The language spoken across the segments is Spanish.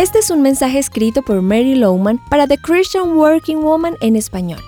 Este es un mensaje escrito por Mary Lowman para The Christian Working Woman en español.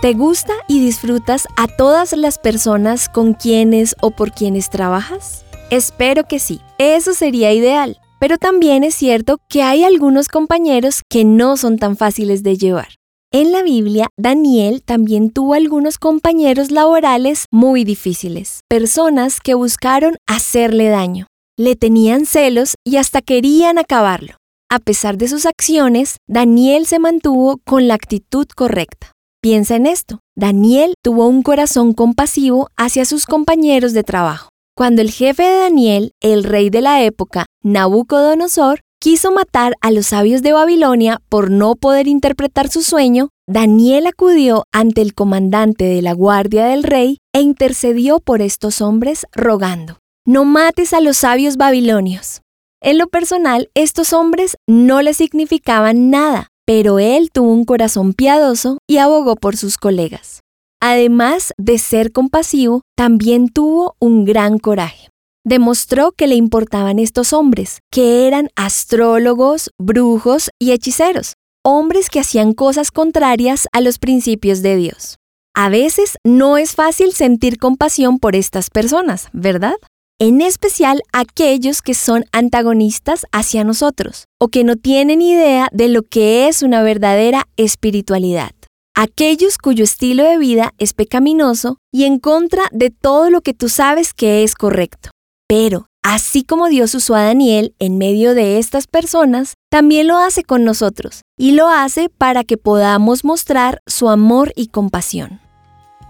¿Te gusta y disfrutas a todas las personas con quienes o por quienes trabajas? Espero que sí, eso sería ideal. Pero también es cierto que hay algunos compañeros que no son tan fáciles de llevar. En la Biblia, Daniel también tuvo algunos compañeros laborales muy difíciles, personas que buscaron hacerle daño, le tenían celos y hasta querían acabarlo. A pesar de sus acciones, Daniel se mantuvo con la actitud correcta. Piensa en esto, Daniel tuvo un corazón compasivo hacia sus compañeros de trabajo. Cuando el jefe de Daniel, el rey de la época, Nabucodonosor, quiso matar a los sabios de Babilonia por no poder interpretar su sueño, Daniel acudió ante el comandante de la guardia del rey e intercedió por estos hombres rogando, no mates a los sabios babilonios. En lo personal, estos hombres no le significaban nada, pero él tuvo un corazón piadoso y abogó por sus colegas. Además de ser compasivo, también tuvo un gran coraje demostró que le importaban estos hombres, que eran astrólogos, brujos y hechiceros, hombres que hacían cosas contrarias a los principios de Dios. A veces no es fácil sentir compasión por estas personas, ¿verdad? En especial aquellos que son antagonistas hacia nosotros o que no tienen idea de lo que es una verdadera espiritualidad. Aquellos cuyo estilo de vida es pecaminoso y en contra de todo lo que tú sabes que es correcto. Pero, así como Dios usó a Daniel en medio de estas personas, también lo hace con nosotros, y lo hace para que podamos mostrar su amor y compasión.